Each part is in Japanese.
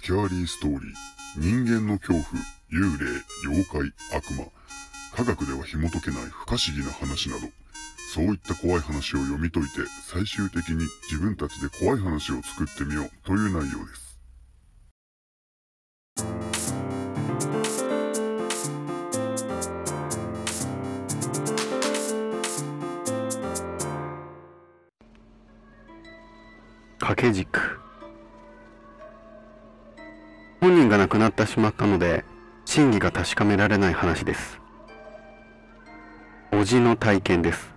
スキャーリーストーリー、人間の恐怖、幽霊、妖怪、悪魔、科学では紐解けない不可思議な話など、そういった怖い話を読み解いて、最終的に自分たちで怖い話を作ってみようという内容です。掛け軸。が亡くなってしまったので真偽が確かめられない話です。おじの体験です。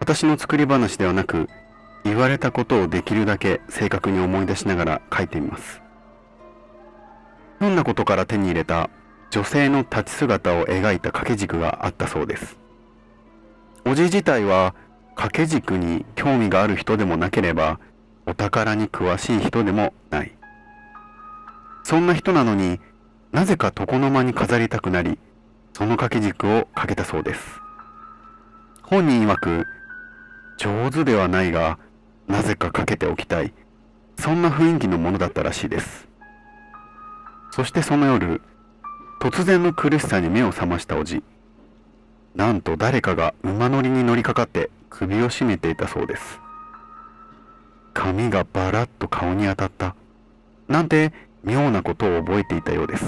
私の作り話ではなく言われたことをできるだけ正確に思い出しながら書いてみます。ひょんなことから手に入れた女性の立ち姿を描いた掛け軸があったそうです。おじ自体は掛け軸に興味がある人でもなければお宝に詳しい人でもない。そんな人なのになぜか床の間に飾りたくなりその掛け軸をかけたそうです。本人曰く上手ではないがなぜかかけておきたい。そんな雰囲気のものだったらしいです。そしてその夜突然の苦しさに目を覚ましたおじ。なんと誰かが馬乗りに乗りかかって首を絞めていたそうです。髪がバラッと顔に当たった。なんて妙なことを覚えていたようです。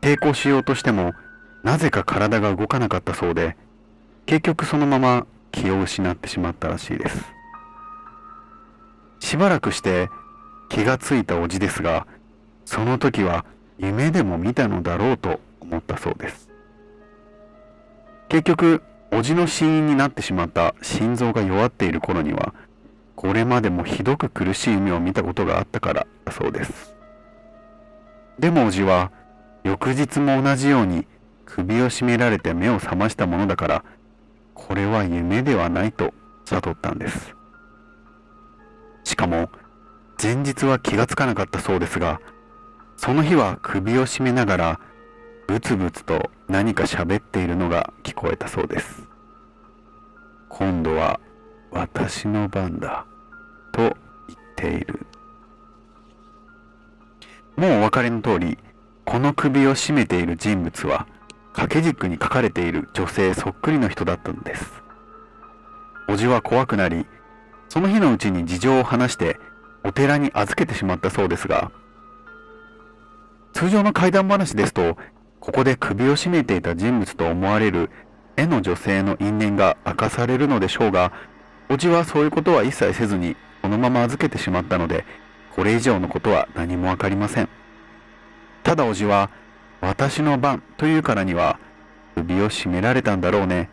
抵抗しようとしてもなぜか体が動かなかったそうで結局そのまま気を失ってしまったらしいです。しばらくして気がついたおじですがその時は夢でも見たのだろうと思ったそうです。結局おじの死因になってしまった心臓が弱っている頃にはこれまでもひどく苦しい夢を見たことがあったからだそうです。でもおじは翌日も同じように首を絞められて目を覚ましたものだからこれは夢ではないと悟ったんです。しかも前日は気がつかなかったそうですがその日は首を絞めながらブツブツと何か喋っているのが聞こえたそうです。今度は私の番だと言っている。もうお分かりの通りこの首を絞めている人物は掛け軸に書かれている女性そっくりの人だったのです。おじは怖くなりその日のうちに事情を話してお寺に預けてしまったそうですが通常の怪談話ですとここで首を絞めていた人物と思われる絵の女性の因縁が明かされるのでしょうがおじはそういうことは一切せずにそのまま預けてしまったのでこれ以上のことは何もわかりません。ただおじは私の番というからには首を絞められたんだろうね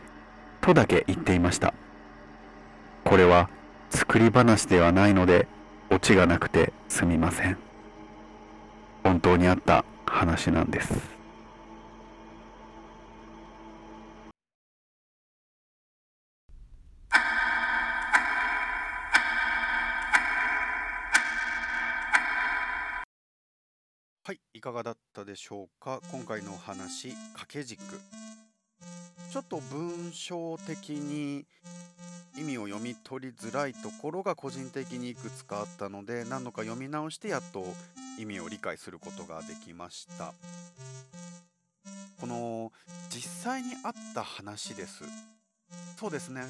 とだけ言っていました。これは作り話ではないのでオチがなくてすみません。本当にあった話なんです。いかがだったでしょうか？今回のお話掛け軸。ちょっと文章的に意味を読み取りづらいところが個人的にいくつかあったので何度か読み直してやっと意味を理解することができました。この実際にあった話です。そうですね。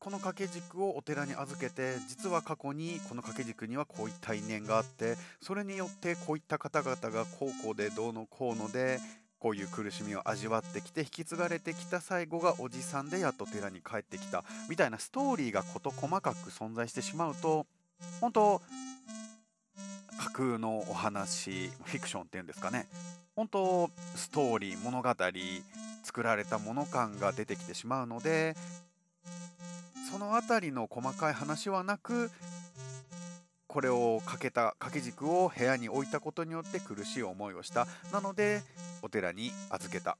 この掛け軸をお寺に預けて実は過去にこの掛け軸にはこういった因縁があってそれによってこういった方々が高校でどうのこうのでこういう苦しみを味わってきて引き継がれてきた最後がおじさんでやっと寺に帰ってきたみたいなストーリーが事細かく存在してしまうと本当架空のお話フィクションっていうんですかね。本当ストーリー物語作られたもの感が出てきてしまうのでその辺りの細かい話はなくこれをかけた掛け軸を部屋に置いたことによって苦しい思いをした。なのでお寺に預けた。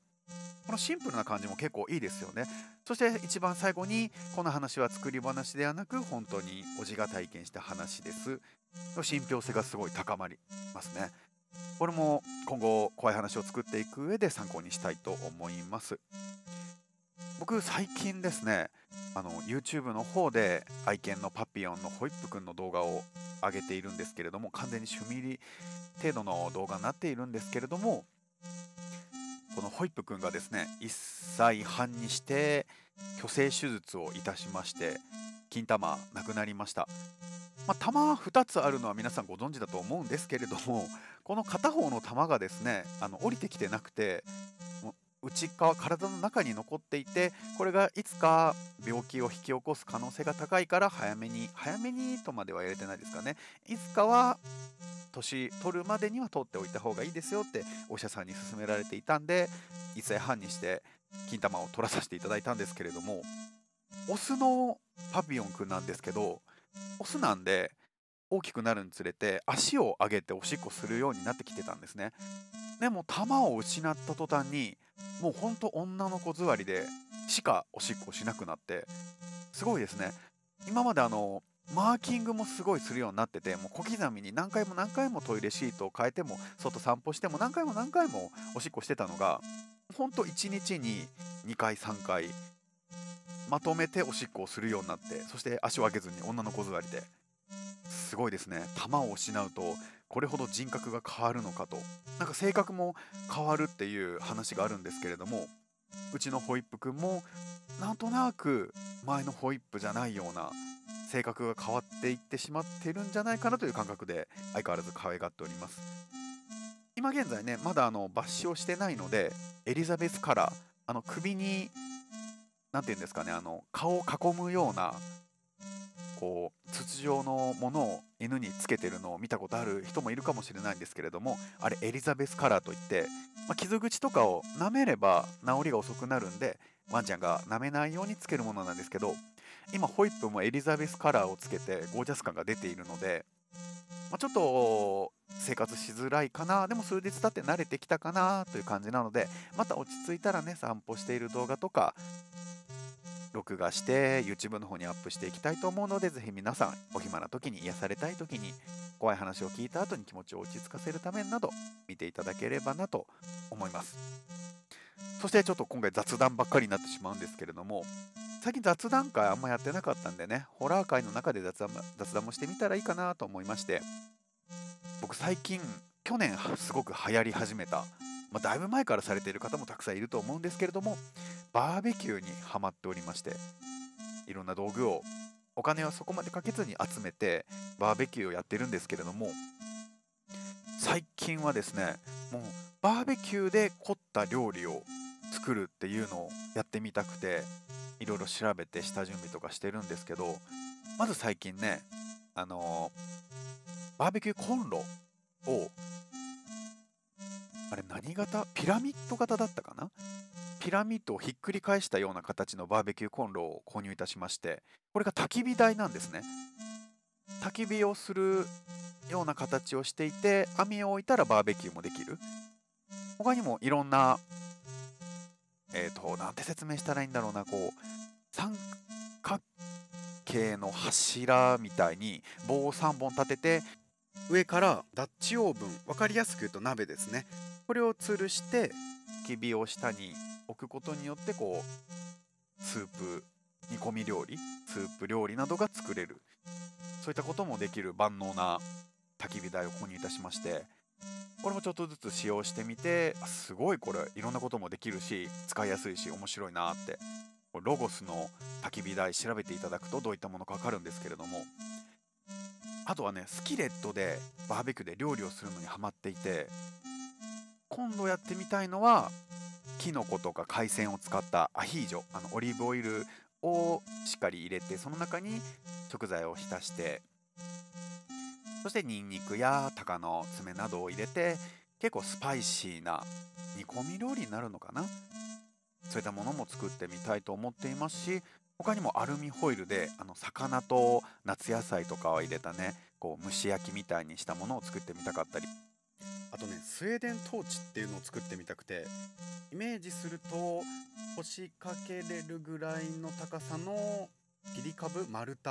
このシンプルな感じも結構いいですよね。そして一番最後にこの話は作り話ではなく本当におじが体験した話です。信憑性がすごい高まりますね。これも今後怖い話を作っていく上で参考にしたいと思います。僕最近ですねあの YouTube の方で愛犬のパピヨンのホイップくんの動画を上げているんですけれども完全に趣味程度の動画になっているんですけれどもこのホイップくんがですね1歳半にして虚勢手術をいたしまして金玉なくなりました。まあ、玉2つあるのは皆さんご存知だと思うんですけれどもこの片方の玉がですねあの降りてきてなくて内側体の中に残っていてこれがいつか病気を引き起こす可能性が高いから早めに早めにとまでは言えてないですかね。いつかは年取るまでには取っておいた方がいいですよってお医者さんに勧められていたんで1歳半にして金玉を取らさせていただいたんですけれどもオスのパピヨンくんなんですけどオスなんで大きくなるにつれて足を上げておしっこするようになってきてたんですね。でも玉を失った途端にもうほんと女の子座りでしかおしっこしなくなってすごいですね。今まであのマーキングもすごいするようになっててもう小刻みに何回も何回もトイレシートを変えても外散歩しても何回も何回もおしっこしてたのがほんと1日に2回3回まとめておしっこをするようになってそして足を上げずに女の子座りで。すごいですね。球を失うとこれほど人格が変わるのかと。なんか性格も変わるっていう話があるんですけれどもうちのホイップくんもなんとなく前のホイップじゃないような性格が変わっていってしまってるんじゃないかなという感覚で相変わらず可愛がっております。今現在ねまだあの抜歯をしてないのでエリザベスカラーあの首に何て言うんですかねあの顔を囲むようなこう筒状のものを犬につけてるのを見たことある人もいるかもしれないんですけれどもあれエリザベスカラーといって、まあ、傷口とかを舐めれば治りが遅くなるんでワンちゃんが舐めないようにつけるものなんですけど今ホイップもエリザベスカラーをつけてゴージャス感が出ているので、まあ、ちょっと生活しづらいかなでも数日経って慣れてきたかなという感じなのでまた落ち着いたらね散歩している動画とか録画して YouTube の方にアップしていきたいと思うのでぜひ皆さんお暇な時に癒されたい時に怖い話を聞いた後に気持ちを落ち着かせるためなど見ていただければなと思います。そしてちょっと今回雑談ばっかりになってしまうんですけれども最近雑談会あんまやってなかったんでねホラー界の中で雑談雑談もしてみたらいいかなと思いまして僕最近去年すごく流行り始めたまあ、だいぶ前からされている方もたくさんいると思うんですけれどもバーベキューにはまっておりましていろんな道具をお金はそこまでかけずに集めてバーベキューをやってるんですけれども最近はですねもうバーベキューで凝った料理を作るっていうのをやってみたくていろいろ調べて下準備とかしてるんですけどまず最近ねあのー、バーベキューコンロを何型？ピラミッド型だったかな？ピラミッドをひっくり返したような形のバーベキューコンロを購入いたしましてこれが焚き火台なんですね。焚き火をするような形をしていて網を置いたらバーベキューもできる。他にもいろんなえっ、ー、となんて説明したらいいんだろうなこう三角形の柱みたいに棒を3本立てて上からダッチオーブン分かりやすく言うと鍋ですね。これを吊るしてき火を下に置くことによってこうスープ煮込み料理スープ料理などが作れる。そういったこともできる万能な焚き火台を購入いたしましてこれもちょっとずつ使用してみてすごいこれいろんなこともできるし使いやすいし面白いなってロゴスの焚き火台調べていただくとどういったものか分かるんですけれどもあとはねスキレットでバーベキューで料理をするのにハマっていて今度やってみたいのはきのことか海鮮を使ったアヒージョあのオリーブオイルをしっかり入れてその中に食材を浸してそしてニンニクや鷹の爪などを入れて結構スパイシーな煮込み料理になるのかな？そういったものも作ってみたいと思っていますし他にもアルミホイルであの魚と夏野菜とかを入れたねこう蒸し焼きみたいにしたものを作ってみたかったりあとねスウェーデントーチっていうのを作ってみたくてイメージすると腰掛けれるぐらいの高さの切り株丸太。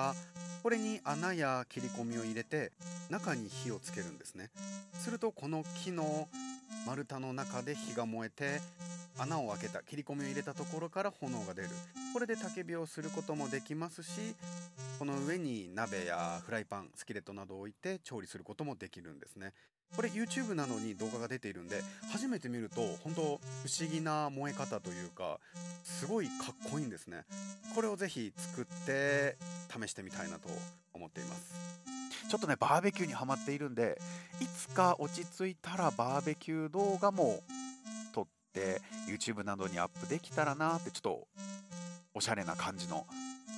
これに穴や切り込みを入れて中に火をつけるんですね。するとこの木の丸太の中で火が燃えて穴を開けた切り込みを入れたところから炎が出る。これで焚き火をすることもできますしこの上に鍋やフライパンスキレットなどを置いて調理することもできるんですね。これ YouTube なのに動画が出ているんで初めて見ると本当不思議な燃え方というかすごいかっこいいんですね。これをぜひ作って試してみたいなと思っています。ちょっとねバーベキューにはまっているんでいつか落ち着いたらバーベキュー動画も撮って YouTube などにアップできたらなってちょっとおしゃれな感じの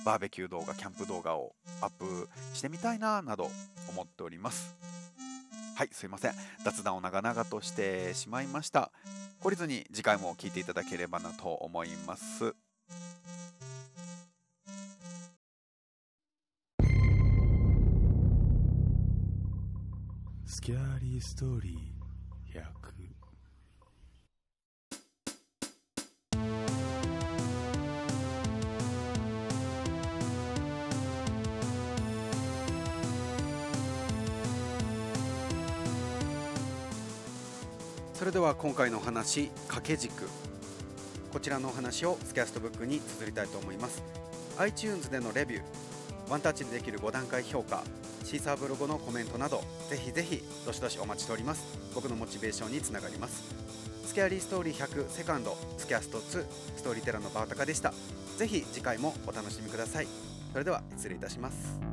バーベキュー動画キャンプ動画をアップしてみたいななど思っております。はいすいません。雑談を長々としてしまいました。懲りずに次回も聞いていただければなと思います。スキャーリーストーリー100では今回のお話掛け軸。こちらのお話をスキャストブックに綴りたいと思います。iTunes でのレビューワンタッチでできる5段階評価シーサーブログのコメントなどぜひぜひどしどしお待ちしております。僕のモチベーションにつながります。スキャリーストーリー100セカンドスキャスト2ストーリーテラーのバータカでした。ぜひ次回もお楽しみください。それでは失礼いたします。